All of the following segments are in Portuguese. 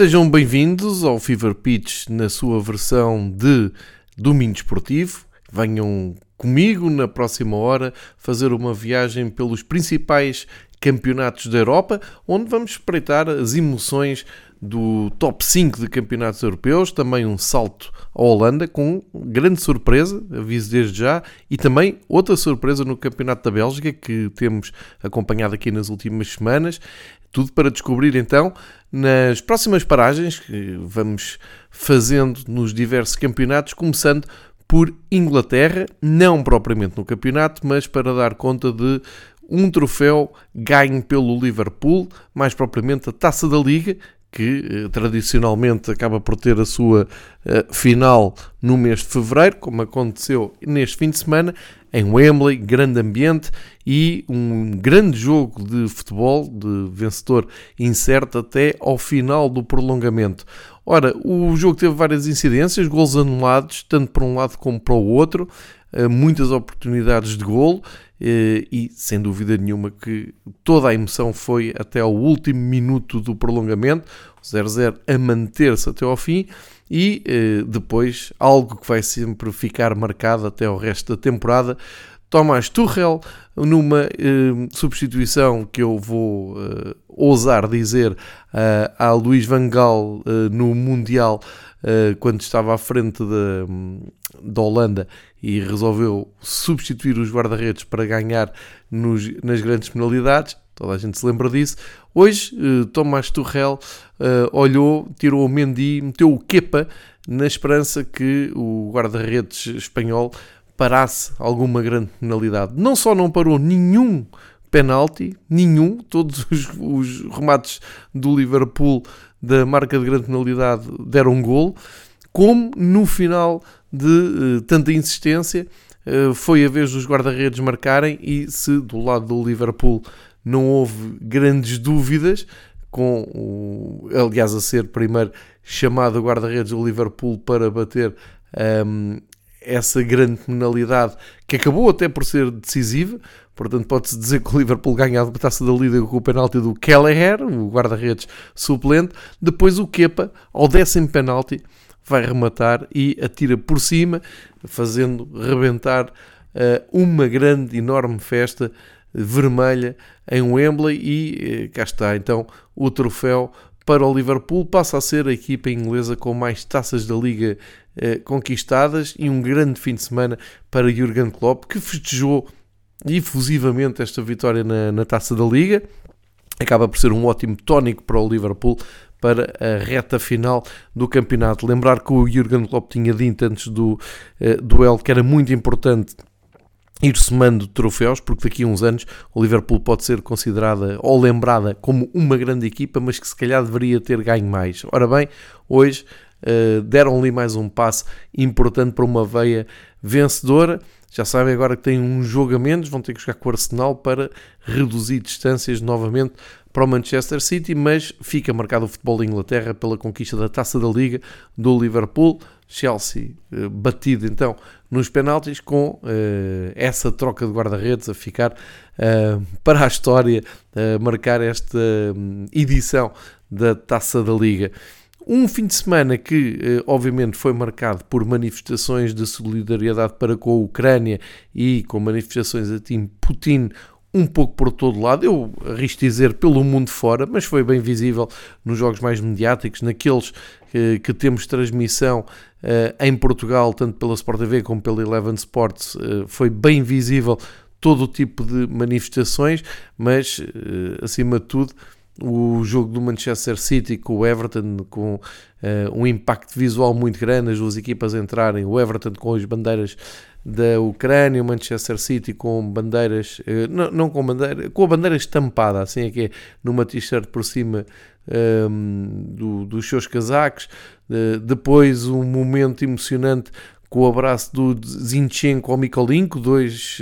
Sejam bem-vindos ao Fever Pitch na sua versão de domínio esportivo. Venham comigo na próxima hora fazer uma viagem pelos principais campeonatos da Europa, onde vamos espreitar as emoções do top 5 de campeonatos europeus, também um salto à Holanda com grande surpresa, aviso desde já, e também outra surpresa no campeonato da Bélgica que temos acompanhado aqui nas últimas semanas. Tudo para descobrir então nas próximas paragens que vamos fazendo nos diversos campeonatos, começando por Inglaterra, não propriamente no campeonato, mas para dar conta de um troféu ganho pelo Liverpool, mais propriamente a Taça da Liga, que eh, tradicionalmente acaba por ter a sua eh, final no mês de fevereiro, como aconteceu neste fim de semana, em Wembley, grande ambiente e um grande jogo de futebol, de vencedor incerto até ao final do prolongamento. Ora, o jogo teve várias incidências, gols anulados, tanto para um lado como para o outro, eh, muitas oportunidades de golo e sem dúvida nenhuma que toda a emoção foi até ao último minuto do prolongamento, o 0-0 a manter-se até ao fim e eh, depois algo que vai sempre ficar marcado até ao resto da temporada. Tomás Tuchel, numa eh, substituição que eu vou eh, ousar dizer a Luís Van Gaal no Mundial, quando estava à frente da, da Holanda e resolveu substituir os guarda-redes para ganhar nos, nas grandes penalidades. Toda a gente se lembra disso. Hoje, uh, Tomás Tuchel uh, olhou, tirou o Mendy, meteu o Kepa na esperança que o guarda-redes espanhol parasse alguma grande penalidade. Não só não parou nenhum penalti, nenhum, todos os, os remates do Liverpool da marca de grande penalidade deram um gol, como no final de uh, tanta insistência uh, foi a vez dos guarda-redes marcarem e se do lado do Liverpool não houve grandes dúvidas, com o, aliás a ser primeiro chamado guarda-redes do Liverpool para bater um, ehm, essa grande penalidade que acabou até por ser decisiva, portanto pode-se dizer que o Liverpool ganha a taça da Liga com o penalti do Kelleher, o guarda-redes suplente, depois o Kepa, ao décimo penalti, vai rematar e atira por cima, fazendo rebentar uh, uma grande, enorme festa vermelha em Wembley e uh, cá está então o troféu para o Liverpool, passa a ser a equipa inglesa com mais taças da Liga uh, conquistadas e um grande fim de semana para Jurgen Klopp, que festejou efusivamente esta vitória na, na taça da Liga. Acaba por ser um ótimo tónico para o Liverpool para a reta final do campeonato. Lembrar que o Jurgen Klopp tinha dito antes do uh, duelo que era muito importante ir somando troféus, porque daqui a uns anos o Liverpool pode ser considerada ou lembrada como uma grande equipa, mas que se calhar deveria ter ganho mais. Ora bem, hoje uh, deram-lhe mais um passo importante para uma veia vencedora. Já sabem agora que têm um jogo a menos, vão ter que jogar com o Arsenal para reduzir distâncias novamente para o Manchester City, mas fica marcado o futebol da Inglaterra pela conquista da Taça da Liga do Liverpool. Chelsea eh, batido então nos penaltis com uh, essa troca de guarda-redes a ficar uh, para a história, uh, marcar esta um, edição da Taça da Liga. Um fim de semana que, obviamente, foi marcado por manifestações de solidariedade para com a Ucrânia e com manifestações a Tim Putin um pouco por todo lado, eu arrisco dizer pelo mundo fora, mas foi bem visível nos jogos mais mediáticos, naqueles que, que temos transmissão uh, em Portugal, tanto pela Sport TV como pela Eleven Sports, uh, foi bem visível todo o tipo de manifestações, mas uh, acima de tudo o jogo do Manchester City com o Everton, com uh, um impacto visual muito grande, as duas equipas entrarem, o Everton com as bandeiras da Ucrânia, o Manchester City com bandeiras, uh, não, não, com bandeira, com a bandeira estampada, assim é que é, numa t-shirt por cima um, ehm, do, dos seus casacos, uh, depois um momento emocionante com o abraço do Zinchenko ao Mikolenko, dois,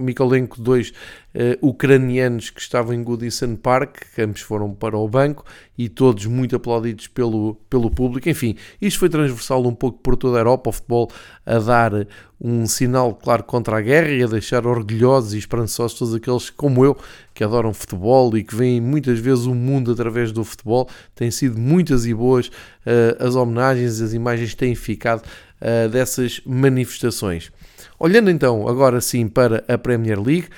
Mikolenko, dois uh, ucranianos que estavam em Goodison Park, que ambos foram para o banco e todos muito aplaudidos pelo, pelo público. Enfim, isto foi transversal um pouco por toda a Europa, o futebol a dar um sinal claro contra a guerra e a deixar orgulhosos e esperançosos todos aqueles como eu que adoram futebol e que veem muitas vezes o mundo através do futebol. Têm sido muitas e boas uh, as homenagens, as imagens têm ficado uh, dessas manifestações. Olhando então agora sim para a Premier League,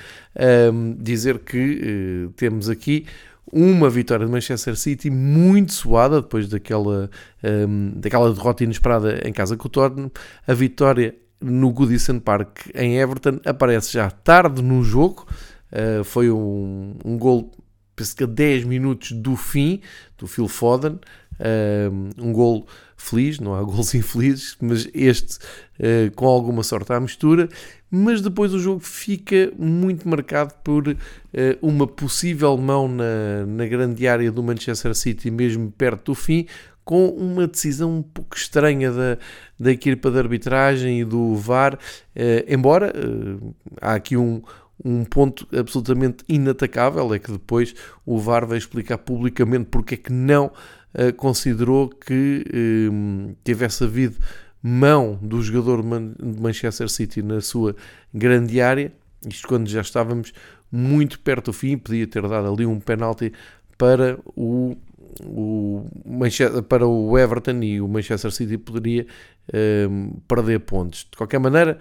um, dizer que uh, temos aqui uma vitória de Manchester City muito suada depois daquela, um, daquela derrota inesperada em casa com o Tottenham. A vitória no Goodison Park em Everton aparece já tarde no jogo. Uh, foi um, um gol, que a 10 minutos do fim, do Phil Foden. Uh, um gol feliz, não há gols infelizes, mas este uh, com alguma sorte à mistura. Mas depois o jogo fica muito marcado por uh, uma possível mão na, na grande área do Manchester City, mesmo perto do fim, com uma decisão um pouco estranha da, da equipa de arbitragem e do VAR, eh, embora há aqui um, um ponto absolutamente inatacável, é que depois o VAR vai explicar publicamente porque é que não uh, considerou que uh, tivesse havido mão do jogador de Manchester City na sua grande área, isto quando já estávamos muito perto do fim, podia ter dado ali um penalti para o, o para o Everton e o Manchester City poderia uh, perder pontos. De qualquer maneira,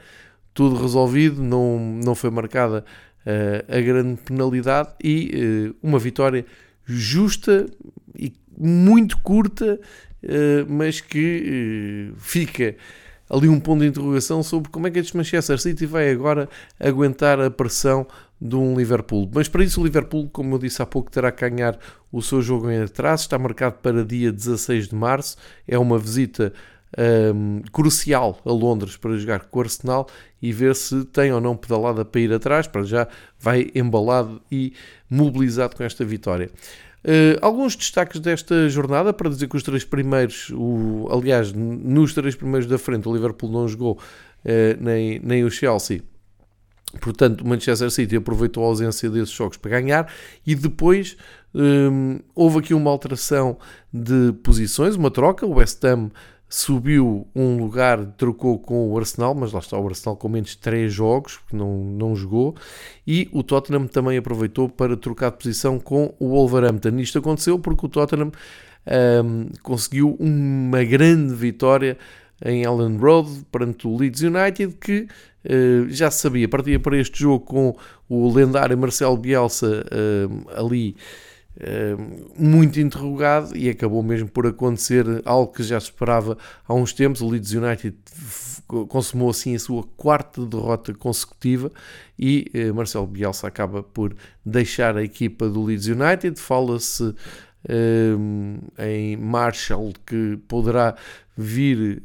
tudo resolvido, não, não foi marcada uh, a grande penalidade e uh, uma vitória justa e muito curta, uh, mas que fica ali um ponto de interrogação sobre como é que este Manchester City vai agora aguentar a pressão de um Liverpool. Mas para isso o Liverpool, como eu disse há pouco, terá que ganhar o seu jogo em atraso. Está marcado para dia 16 de março. É uma visita um, crucial a Londres para jogar com o Arsenal e ver se tem ou não pedalada para ir atrás, para já vai embalado e mobilizado com esta vitória. Uh, alguns destaques desta jornada para dizer que os três primeiros, o, aliás, nos três primeiros da frente, o Liverpool não jogou uh, nem, nem o Chelsea. Portanto, o Manchester City aproveitou a ausência desses jogos para ganhar e depois um, houve aqui uma alteração de posições, uma troca. O West Ham subiu um lugar, trocou com o Arsenal, mas lá está o Arsenal com menos 3 jogos, porque não, não jogou, e o Tottenham também aproveitou para trocar de posição com o Wolverhampton. Isto aconteceu porque o Tottenham um, conseguiu uma grande vitória em Ellen Road perante o Leeds United, que uh, já se sabia, partia para este jogo com o lendário Marcelo Bielsa uh, ali muito interrogado e acabou mesmo por acontecer algo que já se esperava há uns tempos. O Leeds United consumou assim a sua quarta derrota consecutiva e eh, Marcelo Bielsa acaba por deixar a equipa do Leeds United. Fala-se em Marshall que poderá vir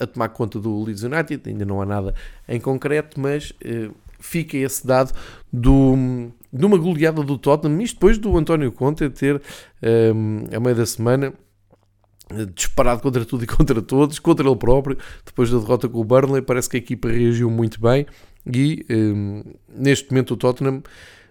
a tomar conta do Leeds United, ainda não há nada em concreto, mas eh, fica esse dado do numa goleada do Tottenham, isto depois do António Conte ter, um, a meio da semana, disparado contra tudo e contra todos, contra ele próprio, depois da derrota com o Burnley, parece que a equipa reagiu muito bem e um, neste momento o Tottenham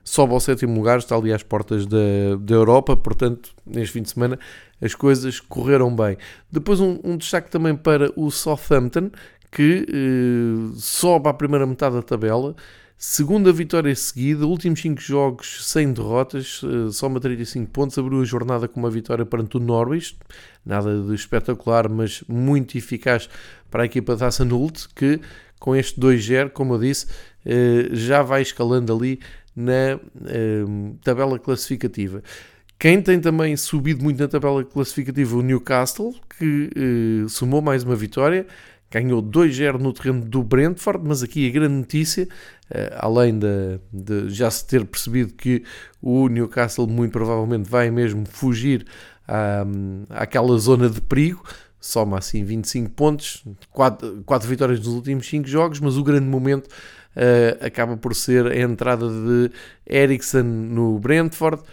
sobe ao sétimo lugar, está ali às portas da, da Europa, portanto, neste fim de semana as coisas correram bem. Depois um, um destaque também para o Southampton, que uh, sobe à primeira metade da tabela, Segunda vitória seguida, últimos 5 jogos sem derrotas, eh, soma 35 pontos, abriu a jornada com uma vitória perante o Norwich, nada de espetacular, mas muito eficaz para a equipa da Hassanult, que com este 2-0, como eu disse, eh, já vai escalando ali na eh, tabela classificativa. Quem tem também subido muito na tabela classificativa, o Newcastle, que somou mais uma vitória, ganhou 2-0 no terreno do Brentford, mas aqui a grande notícia, eh, além de, de, já se ter percebido que o Newcastle muito provavelmente vai mesmo fugir à, àquela zona de perigo, soma assim 25 pontos, 4, 4 vitórias nos últimos 5 jogos, mas o grande momento uh, acaba por ser a entrada de Eriksen no Brentford,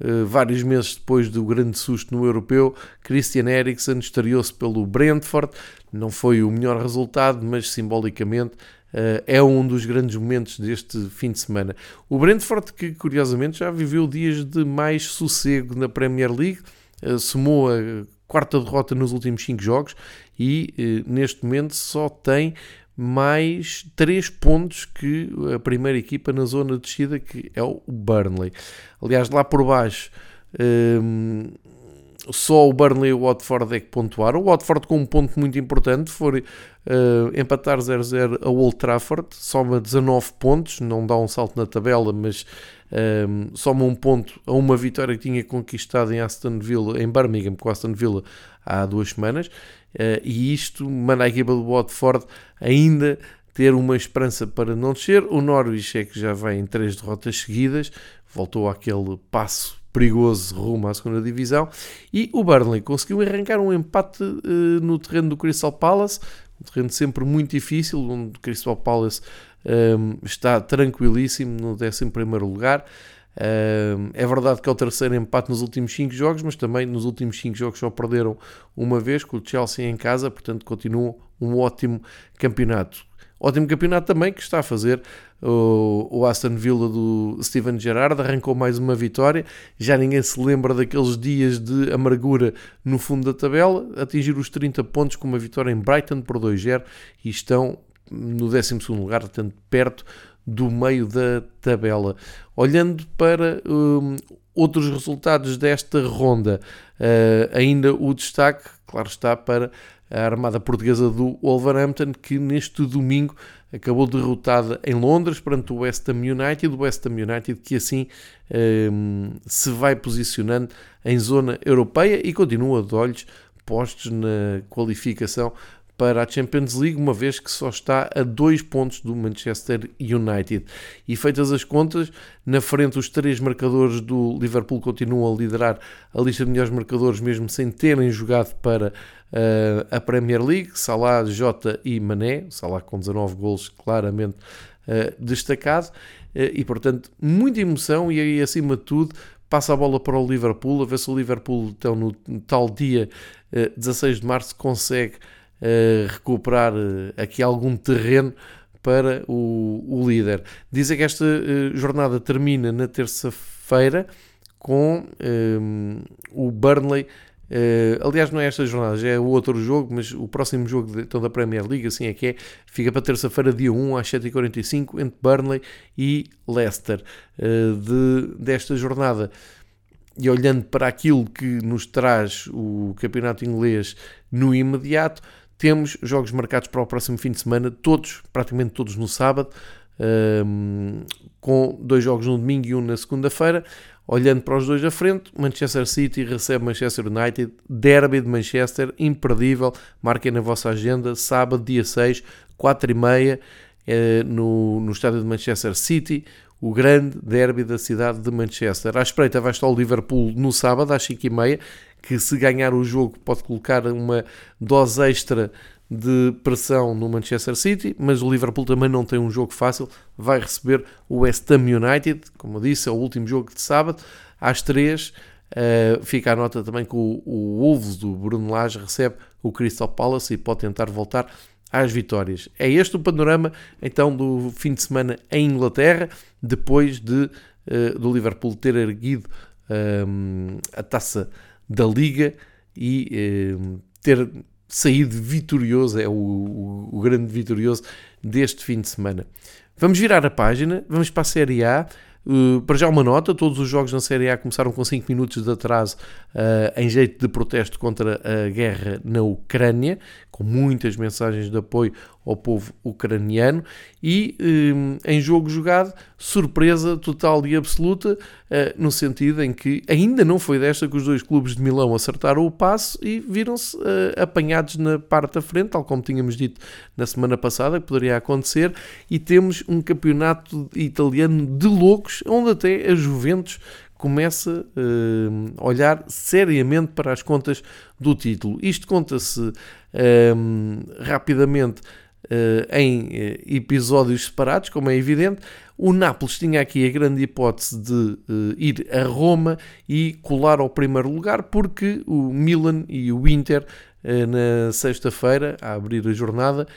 Uh, vários meses depois do grande susto no europeu, Christian Eriksen estreou-se pelo Brentford. Não foi o melhor resultado, mas simbolicamente Uh, é um dos grandes momentos deste fim de semana. O Brentford, que curiosamente já viveu dias de mais sossego na Premier League, uh, somou a quarta derrota nos últimos 5 jogos e neste momento só tem mais 3 pontos que a primeira equipa na zona de descida, que é o Burnley. Aliás, lá por baixo. Um, só o Burnley e o Watford é que pontuaram. O Watford com um ponto muito importante foi uh, empatar 0-0 a Old Trafford, soma 19 pontos, não dá um salto na tabela, mas um, soma um ponto a uma vitória que tinha conquistado em Aston Villa, em Birmingham, com Aston Villa há duas semanas, uh, e isto manda a equipa do Watford ainda ter uma esperança para não descer. O Norwich é que já vem em três derrotas seguidas, voltou àquele passo perigoso rumo à segunda divisão. E o Burnley conseguiu arrancar um empate uh, no terreno do Crystal Palace, um terreno sempre muito difícil, onde o Crystal Palace um, ehm, está tranquilíssimo no 11 lugar. Um, ehm, é verdade que é o terceiro empate nos últimos 5 jogos, mas também nos últimos 5 jogos só perderam uma vez com o Chelsea em casa, portanto continuam um ótimo campeonato. Ótimo campeonato também que está a fazer o, Aston Villa do Steven Gerrard. Arrancou mais uma vitória. Já ninguém se lembra daqueles dias de amargura no fundo da tabela. Atingir os 30 pontos com uma vitória em Brighton por 2-0 e estão no 12 lugar, portanto, perto do meio da tabela. Olhando para um, outros resultados desta ronda, uh, ainda o destaque, claro está, para a armada portuguesa do Wolverhampton, que neste domingo acabou derrotada em Londres perante o West Ham United, o West Ham United que assim um, se vai posicionando em zona europeia e continua de olhos postos na qualificação para a Champions League, uma vez que só está a dois pontos do Manchester United. E feitas as contas, na frente os três marcadores do Liverpool continuam a liderar a lista de melhores marcadores, mesmo sem terem jogado para uh, a Premier League. Salah, Jota e Mané, Salah com 19 golos claramente uh, destacado. Uh, e portanto, muita emoção e aí acima de tudo passa a bola para o Liverpool, a ver se o Liverpool então no tal dia 16 de março consegue recuperar aqui algum terreno para o, o líder. Dizem que esta jornada termina na terça-feira com um, o Burnley Uh, aliás, não é esta jornada, já é o outro jogo, mas o próximo jogo de, então, da Premier League, assim é que é, fica para terça-feira, dia 1, às 7h45, entre Burnley e Leicester. Uh, de, desta jornada, e olhando para aquilo que nos traz o campeonato inglês no imediato, temos jogos marcados para o próximo fim de semana, todos, praticamente todos no sábado, um, com dois jogos no domingo e um na segunda-feira. Olhando para os dois à frente, Manchester City recebe Manchester United, derby de Manchester, imperdível, marquem na vossa agenda, sábado, dia 6, 4 e meia, é, no, no estádio de Manchester City, o grande derby da cidade de Manchester. À espreita vai estar o Liverpool no sábado, às 5 e meia, que se ganhar o jogo pode colocar uma dose extra de pressão no Manchester City, mas o Liverpool também não tem um jogo fácil, vai receber o West Ham United, como eu disse, é o último jogo de sábado, às 3 uh, eh, fica a nota também que o, o Wolves do Bruno Lage recebe o Crystal Palace e pode tentar voltar às vitórias. É este o panorama então do fim de semana em Inglaterra, depois de uh, do Liverpool ter erguido ehm, a taça da Liga e ehm, ter saído vitorioso, é o, o, o, grande vitorioso deste fim de semana. Vamos virar a página, vamos para a Série A. Uh, para já uma nota, todos os jogos na Série A começaram com 5 minutos de atraso uh, em jeito de protesto contra a guerra na Ucrânia, com muitas mensagens de apoio ao povo ucraniano e um, em jogo jogado, surpresa total e absoluta, uh, no sentido em que ainda não foi desta que os dois clubes de Milão acertaram o passo e viram-se uh, apanhados na parte da frente, tal como tínhamos dito na semana passada que poderia acontecer, e temos um campeonato italiano de loucos, onde até a Juventus começa uh, a olhar seriamente para as contas do título. Isto conta-se um, rapidamente uh, em uh, episódios separados, como é evidente. O Nápoles tinha aqui a grande hipótese de uh, ir a Roma e colar ao primeiro lugar, porque o Milan e o Inter, na sexta-feira, a abrir a jornada,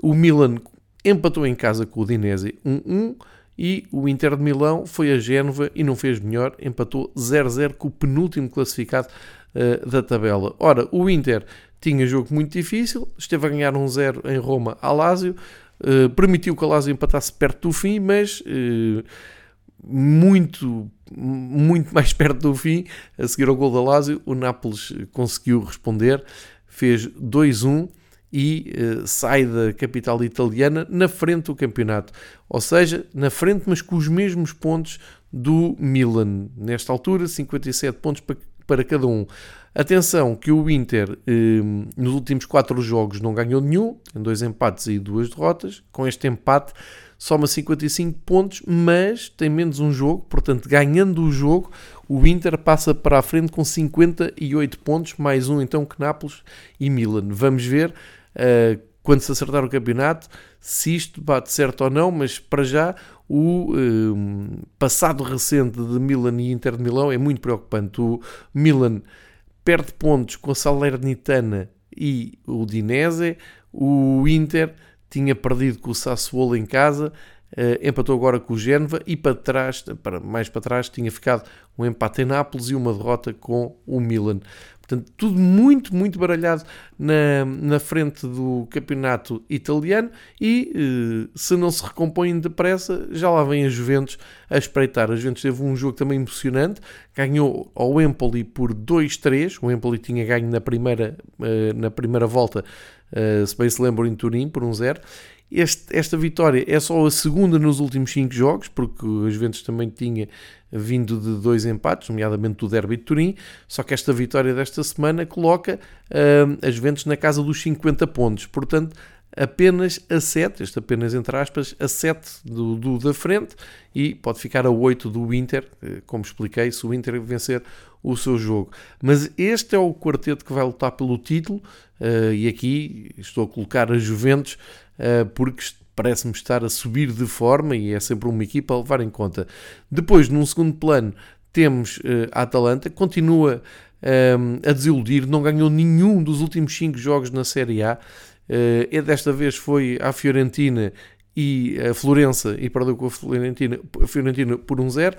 o Milan empatou em casa com o Dinese 1-1 e o Inter de Milão foi a Génova e não fez melhor, empatou 0-0 com o penúltimo classificado uh, da tabela. Ora, o Inter tinha jogo muito difícil, esteve a ganhar 1-0 em Roma a Lazio, uh, permitiu que a Lazio empatasse perto do fim, mas uh, muito, muito mais perto do fim, a seguir ao gol da Lazio, o Nápoles conseguiu responder, fez 2-1 e uh, sai da capital italiana na frente do campeonato. Ou seja, na frente, mas com os mesmos pontos do Milan. Nesta altura, 57 pontos para, para cada um. Atenção que o Inter eh, nos últimos quatro jogos não ganhou nenhum, tem dois empates e duas derrotas. Com este empate soma 55 pontos, mas tem menos um jogo, portanto, ganhando o jogo, o Inter passa para a frente com 58 pontos, mais um então que Nápoles e Milan. Vamos ver uh, quando se acertar o campeonato se isto bate certo ou não, mas para já o uh, passado recente de Milan e Inter de Milão é muito preocupante. O Milan perde pontos com a Salernitana e o Dinese, o Inter tinha perdido com o Sassuolo em casa, uh, empatou agora com o Génova e para trás, para, mais para trás, tinha ficado um empate em Nápoles e uma derrota com o Milan. Portanto, tudo muito, muito baralhado na, na frente do campeonato italiano e eh, se não se recompõem depressa, já lá vem a Juventus a espreitar. A Juventus teve um jogo também emocionante, ganhou ao Empoli por 2-3, o Empoli tinha ganho na primeira, eh, na primeira volta, eh, se bem se lembram, em Turim, por 1-0, este, esta vitória é só a segunda nos últimos 5 jogos, porque a Juventus também tinha vindo de dois empates, nomeadamente do Derby de Turim, só que esta vitória desta semana coloca uh, a Juventus na casa dos 50 pontos, portanto apenas a 7, este apenas entre aspas, a 7 do, do, da frente e pode ficar a 8 do Inter, eh, como expliquei, se o Inter vencer o seu jogo. Mas este é o quarteto que vai lutar pelo título uh, e aqui estou a colocar a Juventus uh, porque parece-me estar a subir de forma e é sempre uma equipa a levar em conta. Depois, num segundo plano, temos uh, a Atalanta, continua a desiludir, não ganhou nenhum dos últimos 5 jogos na Série A Uh, desta vez foi à Fiorentina e a Florença e perdeu com a Fiorentina, a Fiorentina por um zero.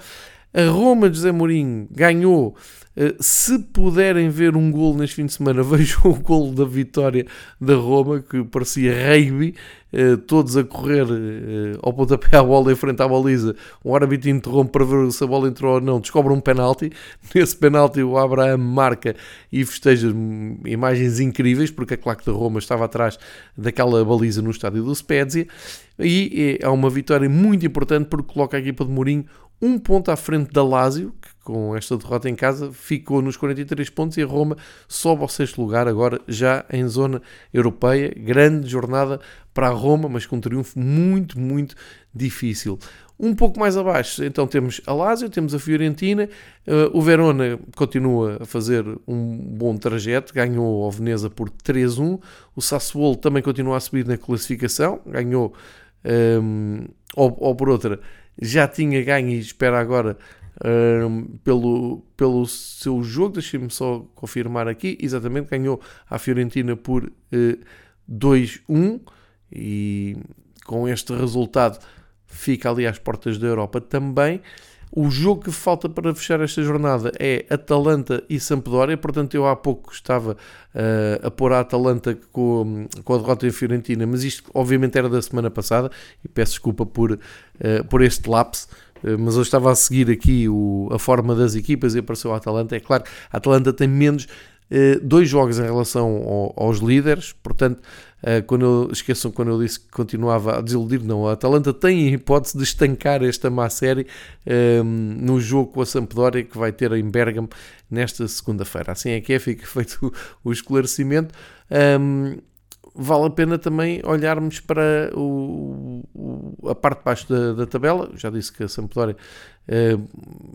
A Roma de José Mourinho ganhou. Uh, se puderem ver um gol neste fim de semana, vejam o gol da vitória da Roma, que parecia rugby, uh, todos a correr uh, ao pontapé à bola em frente à baliza. O árbitro interrompe para ver se a bola entrou ou não, descobre um penalti. Nesse penalti o Abraham marca e festeja imagens incríveis, porque a claque da Roma estava atrás daquela baliza no estádio do Spezia. E é uma vitória muito importante porque coloca a equipa de Mourinho um ponto à frente da Lazio, que com esta derrota em casa ficou nos 43 pontos e a Roma sobe ao sexto lugar agora já em zona europeia. Grande jornada para a Roma, mas com um triunfo muito, muito difícil. Um pouco mais abaixo, então temos a Lazio, temos a Fiorentina, uh, o Verona continua a fazer um bom trajeto, ganhou ao Veneza por 3-1, o Sassuolo também continua a subir na classificação, ganhou, um, ehm, ou, ou por outra, já tinha ganho e espera agora um, pelo, pelo seu jogo. Deixem-me só confirmar aqui. Exatamente, ganhou a Fiorentina por uh, 2-1 e com este resultado fica ali às portas da Europa também. O jogo que falta para fechar esta jornada é Atalanta e Sampdoria, portanto eu há pouco estava uh, a pôr a Atalanta com, com a derrota em Fiorentina, mas isto obviamente era da semana passada e peço desculpa por, uh, por este lapso, uh, mas eu estava a seguir aqui o, a forma das equipas e apareceu a Atalanta. É claro, a Atalanta tem menos dois jogos em relação ao, aos líderes, portanto Uh, quando eu, esqueçam quando eu disse que continuava a desiludir, não. A Atalanta tem a hipótese de estancar esta má série um, no jogo com a Sampdoria que vai ter em Bergamo nesta segunda-feira. Assim é que é, fica feito o, o esclarecimento. Um, vale a pena também olharmos para o, o, a parte de baixo da, da, tabela. Já disse que a Sampdoria uh,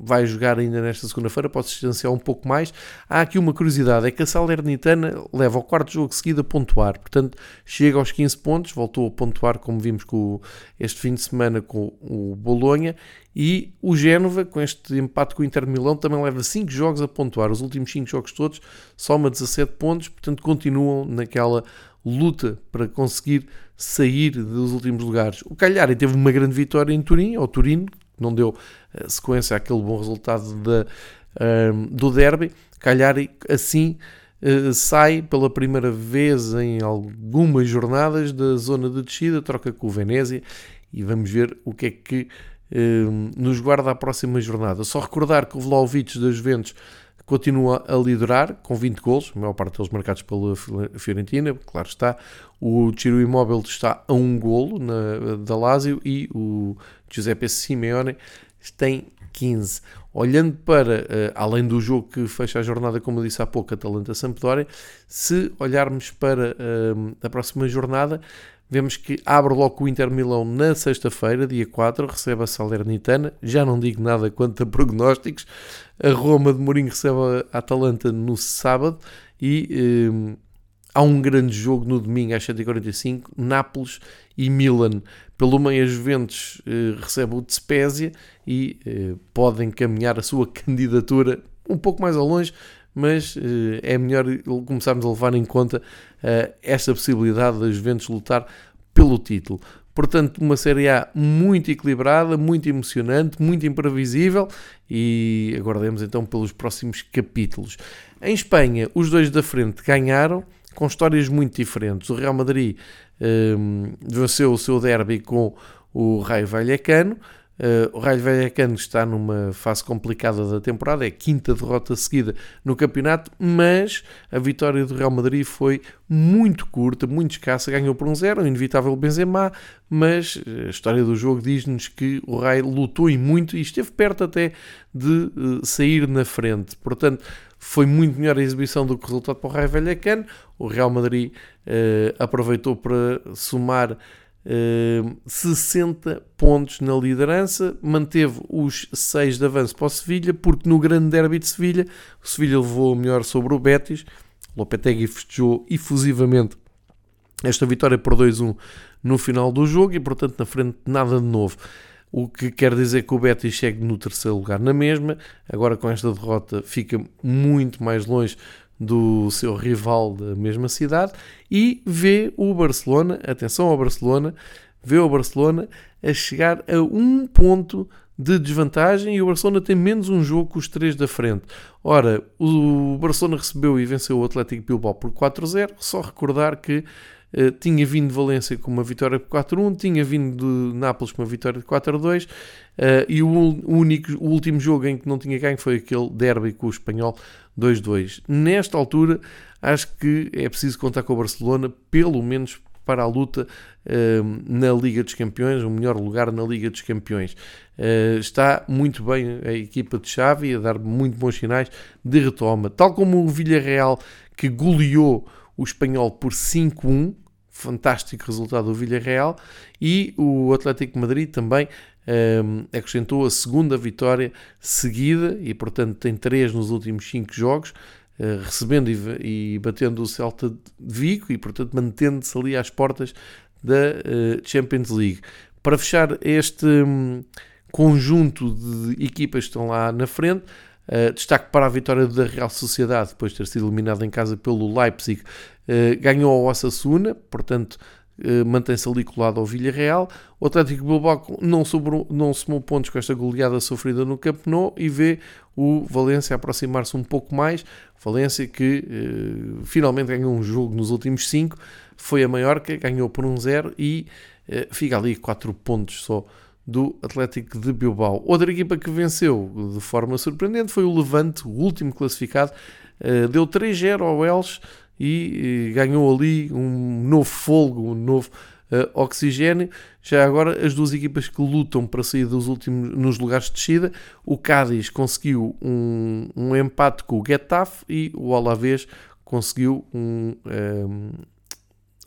vai jogar ainda nesta segunda-feira, pode se distanciar um pouco mais. Há aqui uma curiosidade, é que a Salernitana leva o quarto jogo seguido a pontuar, portanto chega aos 15 pontos, voltou a pontuar como vimos com este fim de semana com o Bolonha e o Génova, com este empate com o Inter Milão, também leva 5 jogos a pontuar. Os últimos 5 jogos todos soma 17 pontos, portanto continuam naquela luta para conseguir sair dos últimos lugares. O Cagliari teve uma grande vitória em Turim, ao Turino, não deu uh, sequência àquele bom resultado da, uh, do derby. Cagliari assim uh, sai pela primeira vez em algumas jornadas da zona de descida, troca com o Venezia e vamos ver o que é que nos guarda a próxima jornada. Só recordar que o Vlaovic das Juventus continua a liderar com 20 gols, a maior parte deles marcados pela Fiorentina, claro está. O Tiro Imóvel está a um golo na, da Lazio e o Giuseppe Simeone tem 15. Olhando para, uh, além do jogo que fecha a jornada, como eu disse há pouco, Atalanta-Sampdoria, se olharmos para uh, a próxima jornada, Vemos que abre logo o Inter Milão na sexta-feira, dia 4, recebe a Salernitana. Já não digo nada quanto a prognósticos. A Roma de Mourinho recebe a Atalanta no sábado e um, há um grande jogo no domingo às 7h45, Nápoles e Milan. Pelo meio, a Juventus uh, recebe o Spezia e uh, podem caminhar a sua candidatura um pouco mais ao longe, mas uh, é melhor começarmos a levar em conta uh, esta possibilidade da Juventus lutar pelo título. Portanto, uma Série A muito equilibrada, muito emocionante, muito imprevisível e aguardemos então pelos próximos capítulos. Em Espanha, os dois da frente ganharam com histórias muito diferentes. O Real Madrid um, eh, venceu o seu derby com o Raio Vallecano, Uh, o Raio Vallecano está numa fase complicada da temporada, é a quinta derrota seguida no campeonato, mas a vitória do Real Madrid foi muito curta, muito escassa, ganhou por um zero, o inevitável Benzema, mas a história do jogo diz-nos que o Raio lutou e muito e esteve perto até de uh, sair na frente. Portanto, foi muito melhor a exibição do que o resultado para o Raio Vallecano. O Real Madrid uh, aproveitou para somar 60 pontos na liderança, manteve os 6 de avanço para o Sevilha, porque no grande derby de Sevilha, o Sevilha levou o melhor sobre o Betis, Lopetegui festejou efusivamente esta vitória por 2-1 no final do jogo e, portanto, na frente nada de novo. O que quer dizer que o Betis segue no terceiro lugar na mesma, agora com esta derrota fica muito mais longe do seu rival da mesma cidade e vê o Barcelona, atenção ao Barcelona, vê o Barcelona a chegar a um ponto de desvantagem e o Barcelona tem menos um jogo que os três da frente. Ora, o Barcelona recebeu e venceu o Atlético Bilbao por 4-0, só recordar que Uh, tinha vindo de Valência com uma vitória por 4-1, tinha vindo de Nápoles com uma vitória de 4-2 uh, eh, e o, único, o último jogo em que não tinha ganho foi aquele derby com o Espanhol 2-2. Nesta altura, acho que é preciso contar com o Barcelona, pelo menos para a luta uh, na Liga dos Campeões, o melhor lugar na Liga dos Campeões. Uh, está muito bem a equipa de Xavi a dar muito bons sinais de retoma, tal como o Villarreal que goleou o Espanhol por 5-1, fantástico resultado do Villarreal, e o Atlético Madrid também um, acrescentou a segunda vitória seguida e, portanto, tem três nos últimos cinco jogos, uh, recebendo e, e, batendo o Celta de Vigo e, portanto, mantendo-se ali às portas da uh, Champions League. Para fechar este um, conjunto de equipas que estão lá na frente, uh, destaque para a vitória da Real Sociedade, depois de ter sido eliminada em casa pelo Leipzig, ganhou ao Osasuna, portanto, eh, mantém-se ali colado ao Villarreal. O Atlético Bilbao não, sobrou, não somou pontos com esta goleada sofrida no Camp Nou e vê o Valência aproximar-se um pouco mais. Valência que eh, finalmente ganhou um jogo nos últimos 5, foi a Maiorca, ganhou por 1-0 um e eh, fica ali 4 pontos só do Atlético de Bilbao. Outra equipa que venceu de forma surpreendente foi o Levante, o último classificado, deu 3-0 ao Elche e, ganhou ali um novo folgo, um novo uh, oxigênio. Já agora, as duas equipas que lutam para sair dos últimos nos lugares de descida, o Cádiz conseguiu um, um empate com o Getafe e o Alavés conseguiu um, um, ehm,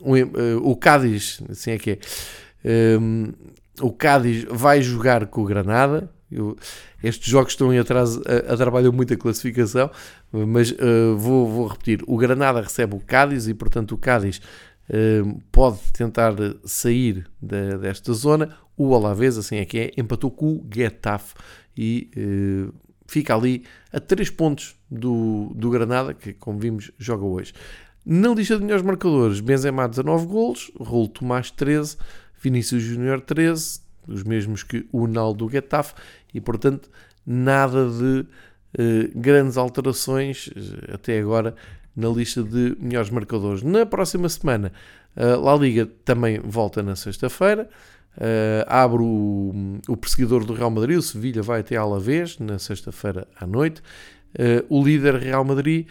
um uh, o Cádiz, assim é que é. Um, o Cádiz vai jogar com o Granada, eu, estes jogos estão em atraso, atrapalham muito a classificação, mas uh, vou, vou, repetir: o Granada recebe o Cádiz e, portanto, o Cádiz uh, pode tentar sair de, desta zona. O Alavés, assim é que é, empatou com o Getafe e uh, fica ali a 3 pontos do, do Granada, que, como vimos, joga hoje. Na lista de melhores marcadores, Benzema 19 golos, Raul Tomás 13, Vinícius Júnior 13, os mesmos que o Naldo Getafe, e portanto nada de eh, grandes alterações eh, até agora na lista de melhores marcadores. Na próxima semana, a La Liga também volta na sexta-feira. Uh, abre o, o, perseguidor do Real Madrid, o Sevilha vai até Alavés na sexta-feira à noite. Uh, o líder Real Madrid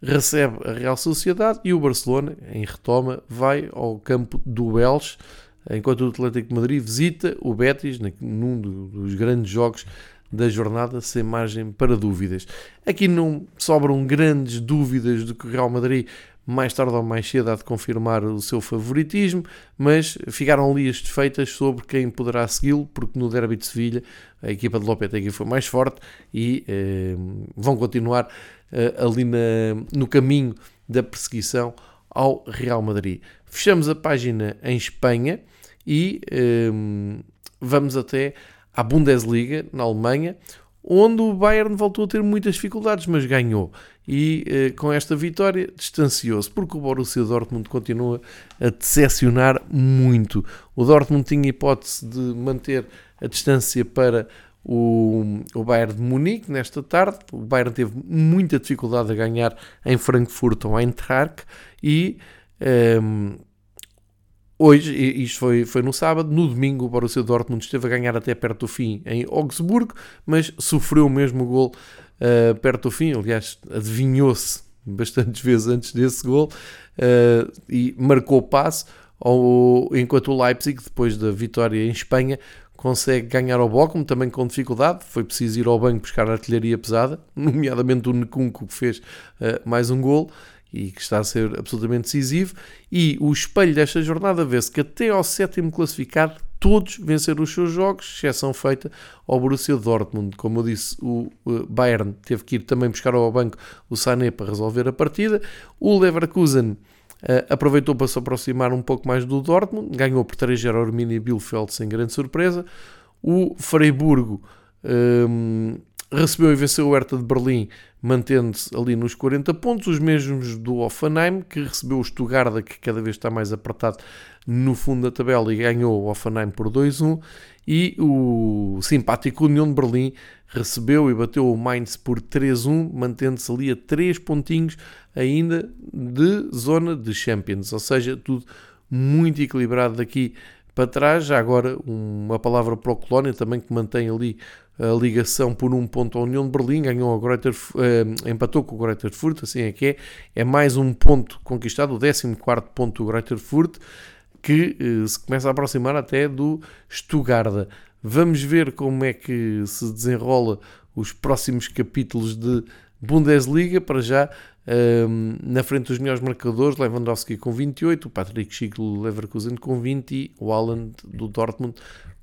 recebe a Real Sociedade e o Barcelona, em retoma, vai ao campo do Elche, enquanto o Atlético de Madrid visita o Betis num dos grandes jogos da jornada, sem margem para dúvidas. Aqui não sobram grandes dúvidas de que o Real Madrid mais tarde ou mais cedo há de confirmar o seu favoritismo, mas ficaram lias feitas sobre quem poderá segui-lo, porque no Derby de Sevilha a equipa de Lopetegui foi mais forte e eh, vão continuar eh, ali na, no caminho da perseguição ao Real Madrid. Fechamos a página em Espanha e eh, vamos até à Bundesliga, na Alemanha, onde o Bayern voltou a ter muitas dificuldades, mas ganhou. E eh, com esta vitória distanciou-se, porque o Borussia Dortmund continua a decepcionar muito. O Dortmund tinha hipótese de manter a distância para o, o Bayern de Munique nesta tarde. O Bayern teve muita dificuldade a ganhar em Frankfurt ou Eintracht e ehm, Hoje, isto foi, foi no sábado, no domingo o Borussia Dortmund esteve a ganhar até perto do fim em Augsburgo, mas sofreu mesmo o gol uh, perto do fim, aliás, adivinhou-se bastantes vezes antes desse gol uh, e marcou o passe, ao, enquanto o Leipzig, depois da vitória em Espanha, consegue ganhar ao Bochum, também com dificuldade, foi preciso ir ao banco buscar artilharia pesada, nomeadamente o Necunco que fez uh, mais um gol, e que está a ser absolutamente decisivo. E o espelho desta jornada vê-se que até ao sétimo classificado todos venceram os seus jogos, exceção feita ao Borussia Dortmund. Como eu disse, o Bayern teve que ir também buscar ao banco o Sané para resolver a partida. O Leverkusen Uh, aproveitou para se aproximar um pouco mais do Dortmund, ganhou por 3-0 ao Arminia Bielefeld sem grande surpresa. O Freiburgo um, recebeu e venceu o Hertha de Berlim, mantendo-se ali nos 40 pontos, os mesmos do Offenheim, que recebeu o Stuttgart, que cada vez está mais apertado no fundo da tabela e ganhou o Offenheim por 2-1, e o simpático União de Berlim recebeu e bateu o Mainz por 3-1, mantendo-se ali a 3 pontinhos ainda de zona de Champions, ou seja, tudo muito equilibrado daqui para trás. Já agora uma palavra para o Colónia também que mantém ali a ligação por um ponto à União de Berlim, ganhou Greuther, eh, empatou com o Greuther Furt, assim é que é, é mais um ponto conquistado, o 14 ponto do Greuther Furt, que eh, se começa a aproximar até do Stuttgart. Vamos ver como é que se desenrola os próximos capítulos de Bundesliga, para já um, na frente dos melhores marcadores, Lewandowski com 28, o Patrick Schick do Leverkusen com 20 e o Haaland do Dortmund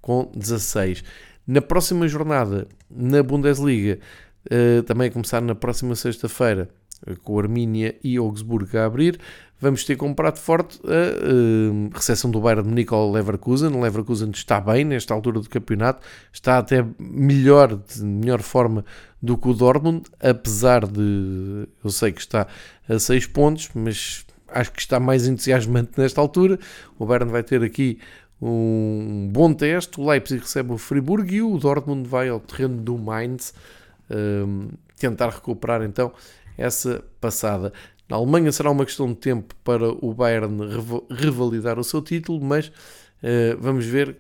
com 16. Na próxima jornada, na Bundesliga, uh, também a começar na próxima sexta-feira, uh, com Armínia e Augsburgo a abrir, vamos ter como prato forte a uh, recepção do Bayern de ao Leverkusen. Leverkusen está bem nesta altura do campeonato, está até melhor, de melhor forma do que o Dortmund, apesar de eu sei que está a 6 pontos, mas acho que está mais entusiasmante nesta altura. O Bayern vai ter aqui um bom teste. O Leipzig recebe o Friburgo e o Dortmund vai ao terreno do Mainz um, tentar recuperar então essa passada. Na Alemanha será uma questão de tempo para o Bayern revalidar o seu título, mas uh, vamos ver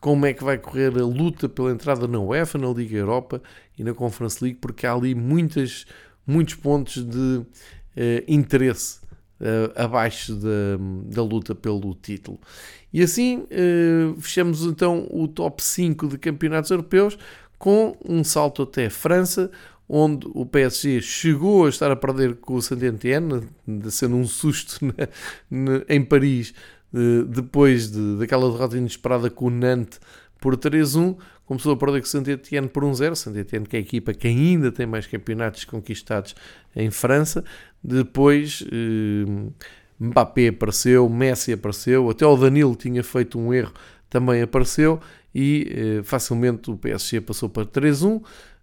como é que vai correr a luta pela entrada na UEFA, na Liga Europa e na Conference League, porque há ali muitas, muitos pontos de uh, interesse uh, abaixo da, da luta pelo título. E assim uh, fechamos então o top 5 de campeonatos europeus com um salto até a França, onde o PSG chegou a estar a perder com o Saint-Étienne, sendo um susto na, na, em Paris, uh, depois de, daquela derrota inesperada com o Nantes por 3-1, começou a perder com o Saint-Étienne por 1-0, Saint-Étienne que é a equipa que ainda tem mais campeonatos conquistados em França, depois... Uh, Mbappé apareceu, Messi apareceu, até o Danilo tinha feito um erro, também apareceu. E eh, facilmente o PSG passou para 3-1.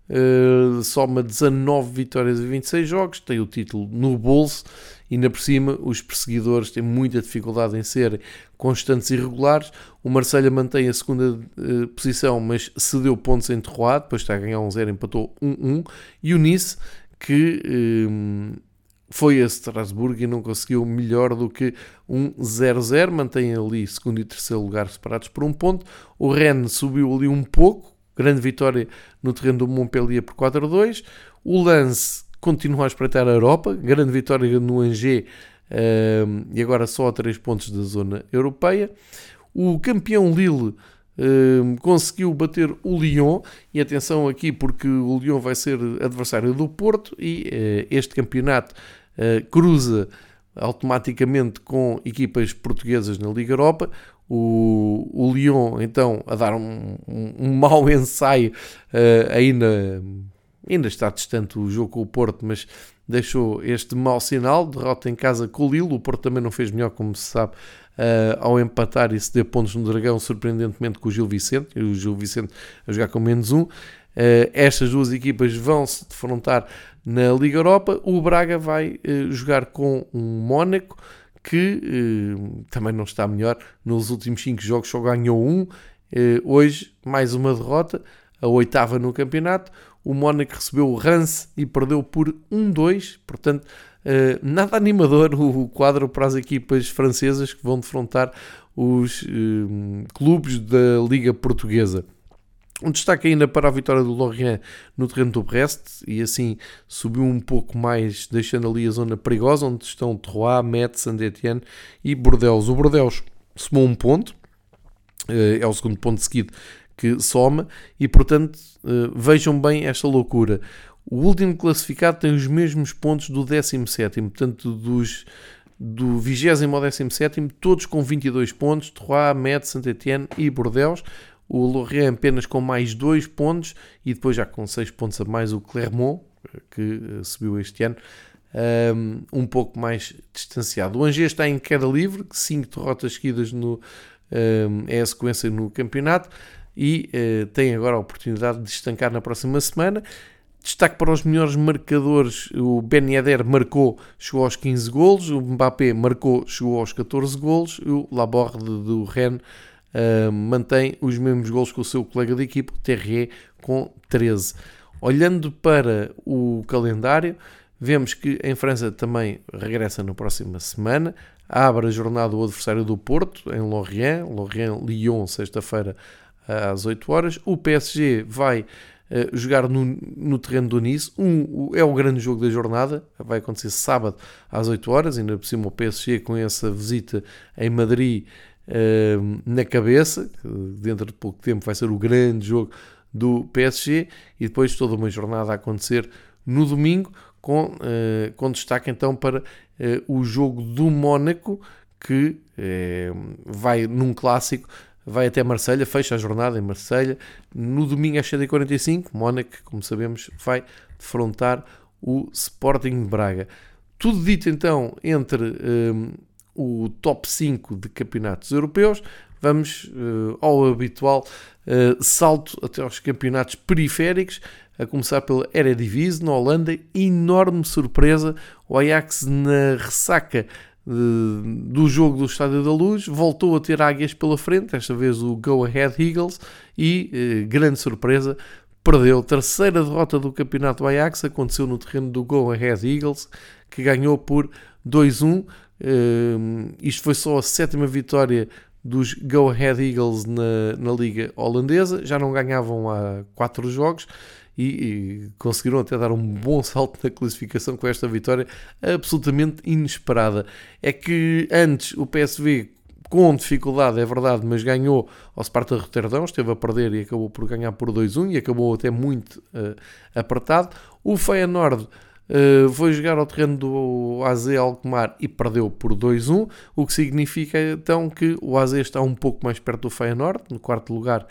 Uh, soma 19 vitórias e 26 jogos, tem o título no bolso e ainda por cima os perseguidores têm muita dificuldade em serem constantes e regulares. O Marselha mantém a segunda uh, posição, mas cedeu pontos em Terroir, depois está a ganhar um 0, empatou 1-1. E o Nice, que uh, foi a Strasbourg e não conseguiu melhor do que um 0-0, mantém ali segundo e terceiro lugar separados por um ponto. O Rennes subiu ali um pouco, grande vitória no terreno do Montpellier por 4-2. O Lance continua a espreitar a Europa, grande vitória no Angers uh, e agora só a 3 pontos da zona europeia. O campeão Lille uh, conseguiu bater o Lyon e atenção aqui porque o Lyon vai ser adversário do Porto e uh, este campeonato eh, cruza automaticamente com equipas portuguesas na Liga Europa. O, o Lyon, então, a dar um, um, um mau ensaio, uh, ainda, ainda está distante o jogo com o Porto, mas deixou este mau sinal, derrota em casa com o Lille. O Porto também não fez melhor, como se sabe, uh, ao empatar e ceder pontos no Dragão, surpreendentemente com o Gil Vicente, o Gil Vicente a jogar com menos um. Uh, estas duas equipas vão se defrontar na Liga Europa. O Braga vai jogar com um Mónaco que uh, também não está melhor. Nos últimos 5 jogos só ganhou um. hoje, mais uma derrota, a oitava no campeonato. O Mónaco recebeu o Rance e perdeu por 1-2. Portanto, nada animador o quadro para as equipas francesas que vão defrontar os clubes da Liga Portuguesa. Um destaque ainda para a vitória do Lorient no terreno do Brest e assim subiu um pouco mais, deixando ali a zona perigosa onde estão Troyes, Metz, Saint-Étienne e Bordeaux. O Bordeaux somou um ponto, eh, é o segundo ponto seguido que soma e portanto eh, vejam bem esta loucura. O último classificado tem os mesmos pontos do 17, portanto dos do 20 ao 17, todos com 22 pontos, Troyes, Metz, Saint-Étienne e Bordeaux o Lorient apenas com mais 2 pontos e depois já com 6 pontos a mais o Clermont, que eh, subiu este ano, um pouco mais distanciado. O Angers está em queda livre, 5 derrotas seguidas no, é a sequência no campeonato e uh, tem agora a oportunidade de estancar na próxima semana. Destaque para os melhores marcadores: o Ben Yedder marcou, chegou aos 15 golos, o Mbappé marcou, chegou aos 14 golos, o Laborde do Rennes uh, mantém os mesmos gols que o seu colega de equipe, o Terrier, com 13. Olhando para o calendário, vemos que em França também regressa na próxima semana. Abre a jornada o adversário do Porto, em Lorient, Lorient-Lyon, sexta-feira às 8 horas. O PSG vai uh, jogar no, no, terreno do Nice. Um, é o grande jogo da jornada, vai acontecer sábado às 8 horas. Ainda por cima, o PSG com essa visita em Madrid na cabeça, dentro de pouco tempo vai ser o grande jogo do PSG e depois toda uma jornada a acontecer no domingo com, uh, com destaque então para uh, o jogo do Mónaco que vai num clássico vai até Marselha, fecha a jornada em Marselha. No domingo às 7h45 Mónaco, como sabemos, vai defrontar o Sporting de Braga. Tudo dito então entre o top 5 de campeonatos europeus, vamos uh, ao habitual uh, salto até aos campeonatos periféricos, a começar pela Eredivisie, na Holanda, enorme surpresa, o Ajax na ressaca uh, do jogo do Estádio da Luz, voltou a ter águias pela frente, desta vez o Go Ahead Eagles, e, grande surpresa, perdeu. Terceira derrota do campeonato Ajax aconteceu no terreno do Go Ahead Eagles, que ganhou por 2-1. Isto foi só a sétima vitória dos Go Ahead Eagles na, na Liga Holandesa, já não ganhavam há quatro jogos e, e, conseguiram até dar um bom salto na classificação com esta vitória absolutamente inesperada. É que antes o PSV, com dificuldade, é verdade, mas ganhou ao Sparta Rotterdam, esteve a perder e acabou por ganhar por 2-1 e acabou até muito uh, apertado. O Feyenoord Uh, foi jogar ao terreno do AZ Alkmaar e perdeu por 2-1, o que significa então que o AZ está um pouco mais perto do Feyenoord, no quarto lugar,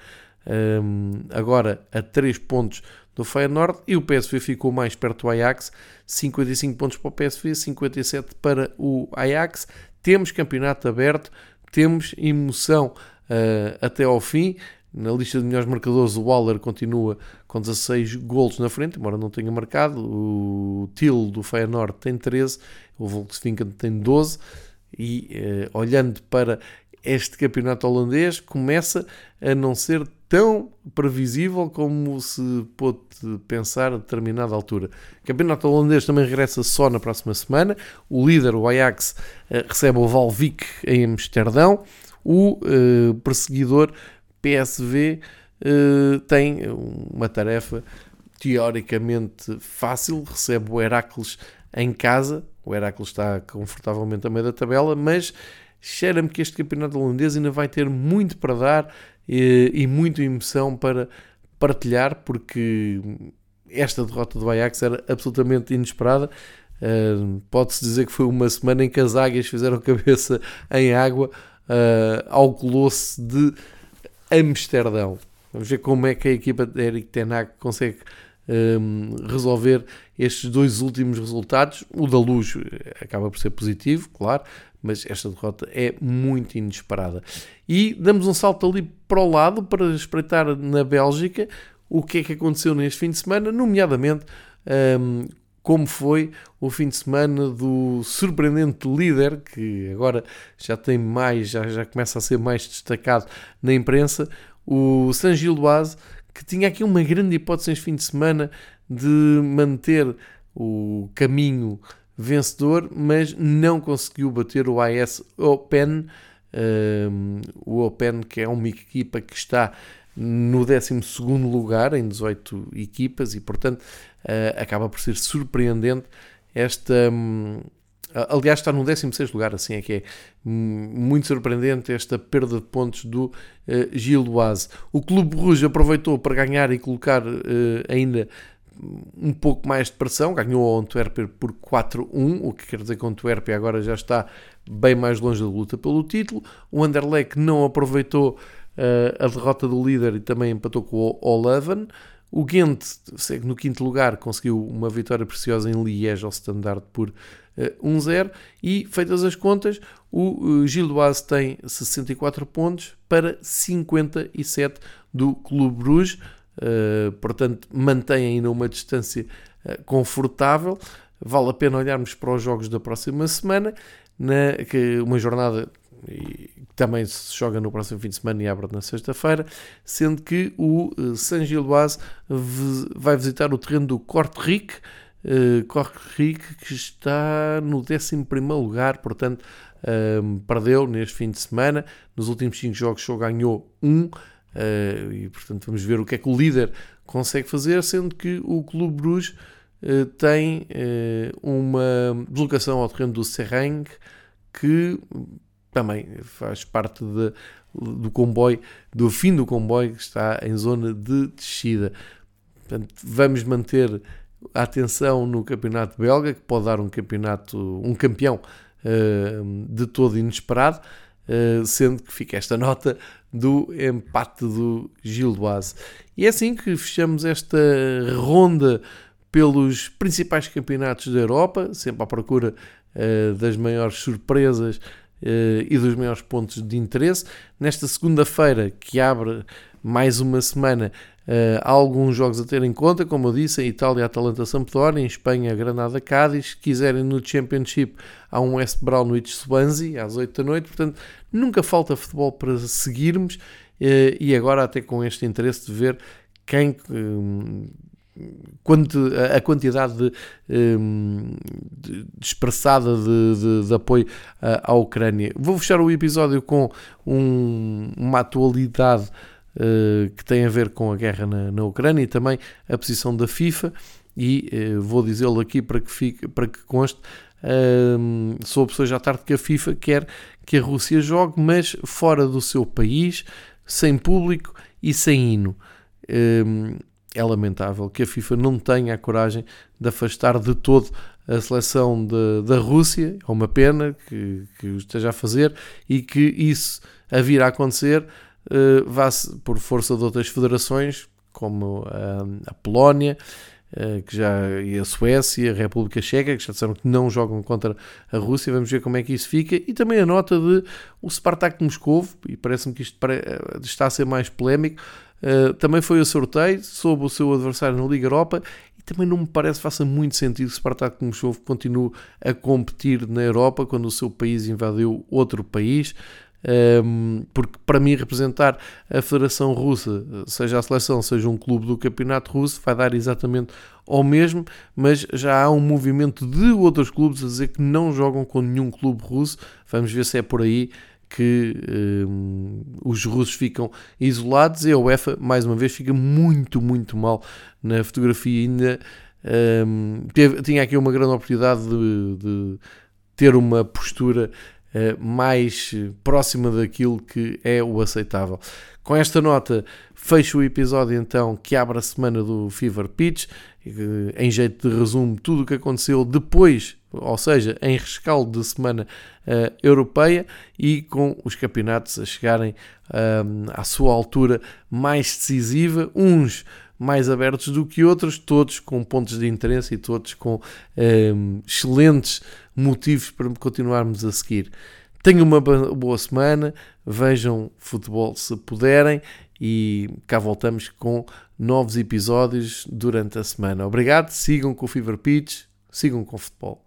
um, ehm, agora a 3 pontos do Feyenoord, e o PSV ficou mais perto do Ajax, 55 pontos para o PSV, 57 para o Ajax. Temos campeonato aberto, temos emoção uh, até ao fim Na lista de melhores marcadores, o Waller continua com 16 golos na frente, embora não tenha marcado. O Til do Feyenoord tem 13, o Volkswagen tem 12. E eh, olhando para este campeonato holandês, começa a não ser tão previsível como se pôde pensar a determinada altura. O campeonato holandês também regressa só na próxima semana. O líder, o Ajax, eh, recebe o Valvik em Amsterdão. O eh, perseguidor PSV uh, tem uma tarefa teoricamente fácil, recebe o Heracles em casa, o Heracles está confortavelmente a meio da tabela, mas cheira-me que este campeonato holandês ainda vai ter muito para dar e, e muita emoção para partilhar, porque esta derrota do Ajax era absolutamente inesperada. Uh, Pode-se dizer que foi uma semana em que as águias fizeram cabeça em água uh, ao colosso de Amsterdão. Vamos ver como é que a equipa de Eric Tenag consegue um, resolver estes dois últimos resultados. O da Luz acaba por ser positivo, claro, mas esta derrota é muito inesperada. E damos um salto ali para o lado para espreitar na Bélgica o que é que aconteceu neste fim de semana, nomeadamente um, como foi o fim de semana do surpreendente líder, que agora já tem mais, já, já começa a ser mais destacado na imprensa, o San Gilloise, que tinha aqui uma grande hipótese este fim de semana de manter o caminho vencedor, mas não conseguiu bater o AS Open, um, o Open que é uma equipa que está no 12 lugar em 18 equipas e portanto uh, acaba por ser surpreendente esta. Um, aliás, está no 16 lugar, assim é que é hum, muito surpreendente esta perda de pontos do uh, Gilloise. O Clube Rouge aproveitou para ganhar e colocar uh, ainda um pouco mais de pressão, ganhou o Antwerp por 4-1, o que quer dizer que o Antwerp agora já está bem mais longe da luta pelo título. O Anderlecht não aproveitou uh, a derrota do líder e também empatou com o Leuven. O Ghent segue no quinto lugar, conseguiu uma vitória preciosa em Liège ao Standard por 1-0 e, feitas as contas, o uh, Gilloise tem 64 pontos para 57 do Clube Bruges, uh, portanto mantém ainda uma distância confortável. Vale a pena olharmos para os jogos da próxima semana, na, que uma jornada e também se joga no próximo fim de semana e abre na sexta-feira, sendo que o San Gilloise vai visitar o terreno do Corte Ric, uh, Ric que está no 11 lugar, portanto uh, perdeu neste fim de semana, nos últimos 5 jogos só ganhou um, uh, e portanto vamos ver o que é que o líder consegue fazer, sendo que o Clube Bruges tem uma deslocação ao terreno do Serrang que também faz parte de, do comboio, do fim do comboio que está em zona de descida. Portanto, vamos manter atenção no campeonato belga, que pode dar um campeonato, um campeão uh, de todo inesperado, uh, sendo que fica esta nota do empate do Gildoise. E é assim que fechamos esta ronda pelos principais campeonatos da Europa, sempre à procura uh, das maiores surpresas e dos maiores pontos de interesse. Nesta segunda-feira, que abre mais uma semana, uh, há alguns jogos a ter em conta, como eu disse, a Itália, Atalanta, Sampdoria, em Espanha, Granada, Cádiz. Se quiserem no Championship, há um West Brownwich Swansea às 8 da noite. Portanto, nunca falta futebol para seguirmos. Uh, e agora, até com este interesse de ver quem a quantidade de, um, de, expressada de, de, apoio à Ucrânia. Vou fechar o episódio com um, uma atualidade que tem a ver com a guerra na, na, Ucrânia e também a posição da FIFA. E uh, vou dizê-lo aqui para que, fique, para que conste. Um, soube hoje à tarde que a FIFA quer que a Rússia jogue, mas fora do seu país, sem público e sem hino. Um, é lamentável que a FIFA não tenha a coragem de afastar de todo a seleção de, da Rússia. É uma pena que, que esteja a fazer e que isso a vir a acontecer uh, vá por força de outras federações, como a, a Polónia, que já e a Suécia, a República Checa, que já disseram que não jogam contra a Rússia. Vamos ver como é que isso fica. E também a nota de o Spartak de Moscou, e parece-me que isto está a ser mais polémico, também foi a sorteio, sob o seu adversário na Liga Europa também não me parece faça muito sentido que Spartak Moscou continue a competir na Europa quando o seu país invadiu outro país. Porque para mim representar a Federação Russa, seja a seleção, seja um clube do Campeonato Russo, vai dar exatamente ao mesmo, mas já há um movimento de outros clubes a dizer que não jogam com nenhum clube russo. Vamos ver se é por aí que um, os russos ficam isolados e a UEFA, mais uma vez, fica muito, muito mal na fotografia. Ainda um, teve, tinha aqui uma grande oportunidade de, de ter uma postura mais próxima daquilo que é o aceitável. Com esta nota, fecho o episódio então que abre a semana do Fever Pitch, em jeito de resumo, tudo o que aconteceu depois ou seja, em rescaldo de semana uh, europeia e com os campeonatos a chegarem uh, à sua altura mais decisiva, uns mais abertos do que outros, todos com pontos de interesse e todos com uh, excelentes motivos para continuarmos a seguir. Tenham uma boa semana, vejam futebol se puderem e cá voltamos com novos episódios durante a semana. Obrigado, sigam com o Fever Pitch, sigam com o futebol.